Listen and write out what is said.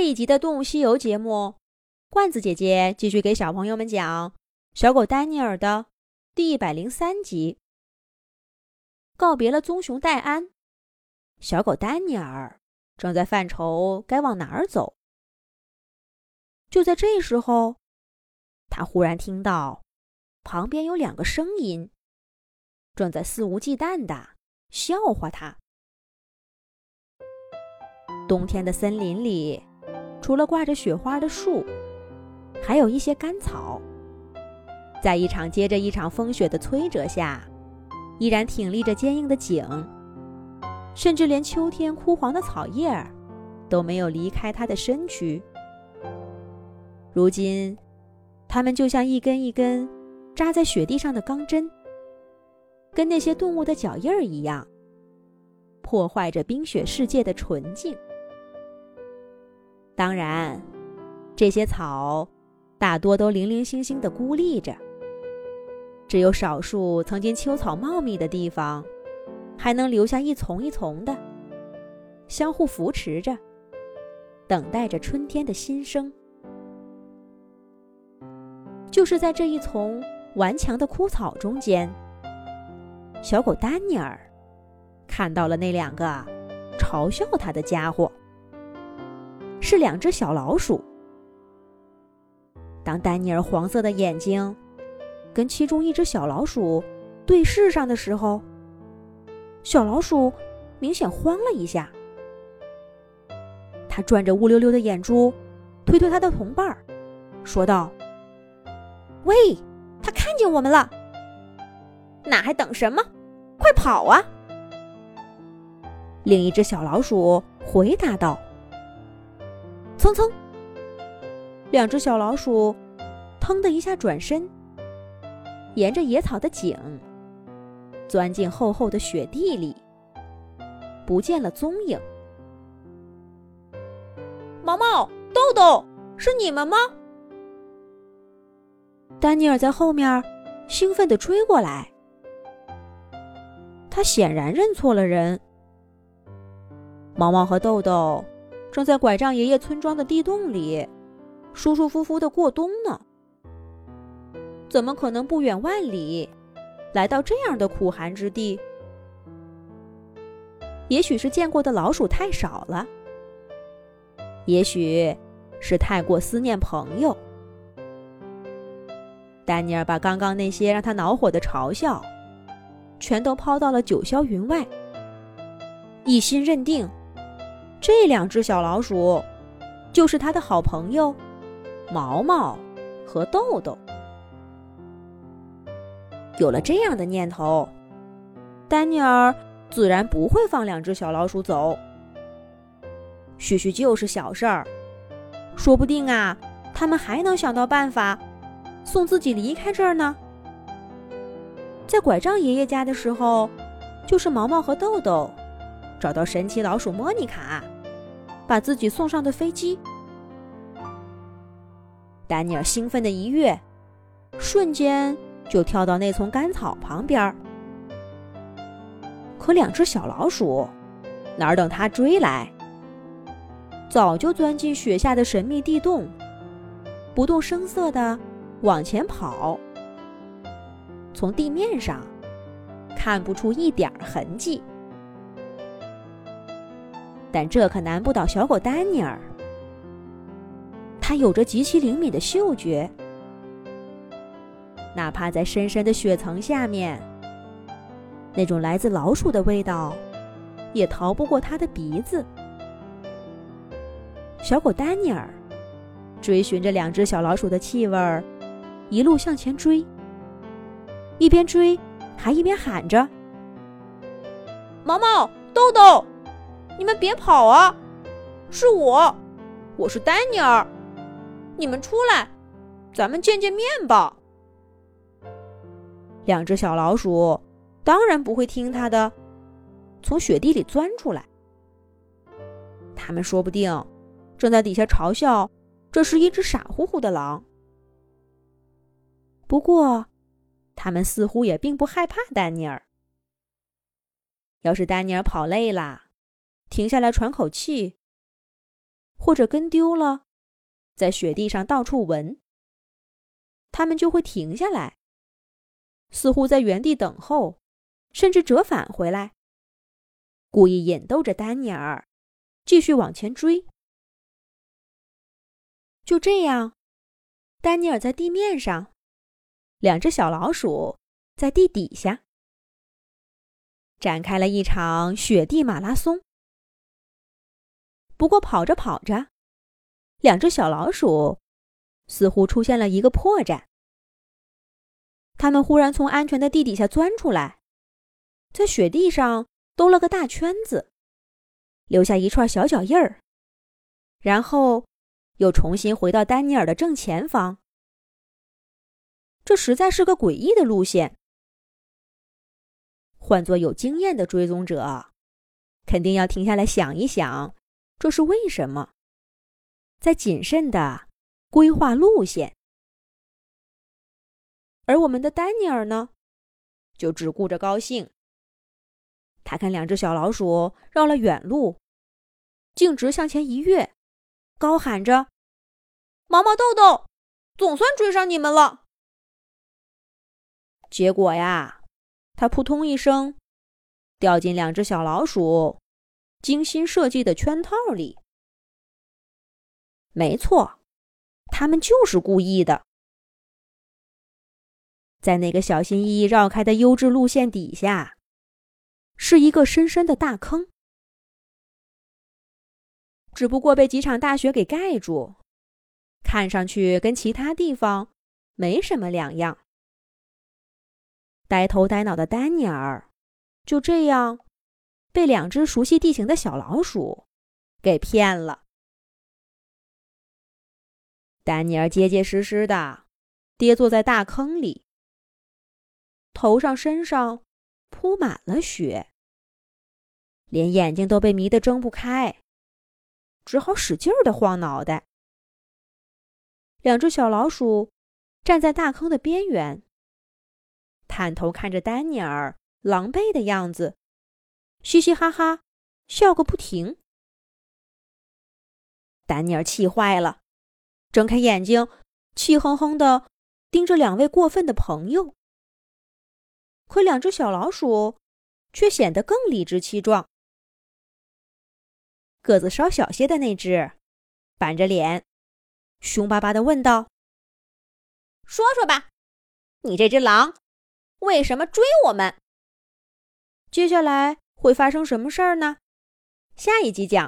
这一集的《动物西游》节目，罐子姐姐继续给小朋友们讲小狗丹尼尔的第一百零三集。告别了棕熊戴安，小狗丹尼尔正在犯愁该往哪儿走。就在这时候，他忽然听到旁边有两个声音，正在肆无忌惮的笑话他。冬天的森林里。除了挂着雪花的树，还有一些干草，在一场接着一场风雪的摧折下，依然挺立着坚硬的颈，甚至连秋天枯黄的草叶儿都没有离开它的身躯。如今，它们就像一根一根扎在雪地上的钢针，跟那些动物的脚印儿一样，破坏着冰雪世界的纯净。当然，这些草大多都零零星星的孤立着，只有少数曾经秋草茂密的地方，还能留下一丛一丛的，相互扶持着，等待着春天的新生。就是在这一丛顽强的枯草中间，小狗丹尼尔看到了那两个嘲笑他的家伙。是两只小老鼠。当丹尼尔黄色的眼睛跟其中一只小老鼠对视上的时候，小老鼠明显慌了一下。他转着乌溜溜的眼珠，推推他的同伴，说道：“喂，他看见我们了，那还等什么？快跑啊！”另一只小老鼠回答道。蹭蹭，两只小老鼠腾的一下转身，沿着野草的井钻进厚厚的雪地里，不见了踪影。毛毛、豆豆，是你们吗？丹尼尔在后面兴奋地追过来，他显然认错了人。毛毛和豆豆。正在拐杖爷爷村庄的地洞里，舒舒服服的过冬呢。怎么可能不远万里，来到这样的苦寒之地？也许是见过的老鼠太少了，也许是太过思念朋友。丹尼尔把刚刚那些让他恼火的嘲笑，全都抛到了九霄云外，一心认定。这两只小老鼠，就是他的好朋友毛毛和豆豆。有了这样的念头，丹尼尔自然不会放两只小老鼠走。叙叙就是小事儿，说不定啊，他们还能想到办法送自己离开这儿呢。在拐杖爷爷家的时候，就是毛毛和豆豆。找到神奇老鼠莫妮卡，把自己送上的飞机。丹尼尔兴奋的一跃，瞬间就跳到那丛干草旁边。可两只小老鼠哪儿等他追来，早就钻进雪下的神秘地洞，不动声色的往前跑。从地面上看不出一点痕迹。但这可难不倒小狗丹尼尔，它有着极其灵敏的嗅觉，哪怕在深深的雪层下面，那种来自老鼠的味道，也逃不过它的鼻子。小狗丹尼尔追寻着两只小老鼠的气味儿，一路向前追，一边追还一边喊着：“毛毛，豆豆。”你们别跑啊！是我，我是丹尼尔。你们出来，咱们见见面吧。两只小老鼠当然不会听他的，从雪地里钻出来。他们说不定正在底下嘲笑这是一只傻乎乎的狼。不过，他们似乎也并不害怕丹尼尔。要是丹尼尔跑累了，停下来喘口气，或者跟丢了，在雪地上到处闻，他们就会停下来，似乎在原地等候，甚至折返回来，故意引逗着丹尼尔继续往前追。就这样，丹尼尔在地面上，两只小老鼠在地底下，展开了一场雪地马拉松。不过跑着跑着，两只小老鼠似乎出现了一个破绽，它们忽然从安全的地底下钻出来，在雪地上兜了个大圈子，留下一串小脚印儿，然后。又重新回到丹尼尔的正前方，这实在是个诡异的路线。换做有经验的追踪者，肯定要停下来想一想，这是为什么？在谨慎的规划路线。而我们的丹尼尔呢，就只顾着高兴。他看两只小老鼠绕了远路，径直向前一跃。高喊着：“毛毛豆豆，总算追上你们了！”结果呀，他扑通一声掉进两只小老鼠精心设计的圈套里。没错，他们就是故意的。在那个小心翼翼绕开的优质路线底下，是一个深深的大坑。只不过被几场大雪给盖住，看上去跟其他地方没什么两样。呆头呆脑的丹尼尔就这样被两只熟悉地形的小老鼠给骗了。丹尼尔结结实实的跌坐在大坑里，头上身上铺满了雪，连眼睛都被迷得睁不开。只好使劲儿的晃脑袋。两只小老鼠站在大坑的边缘，探头看着丹尼尔狼狈的样子，嘻嘻哈哈笑个不停。丹尼尔气坏了，睁开眼睛，气哼哼的盯着两位过分的朋友。可两只小老鼠却显得更理直气壮。个子稍小些的那只，板着脸，凶巴巴的问道：“说说吧，你这只狼，为什么追我们？接下来会发生什么事儿呢？下一集讲。”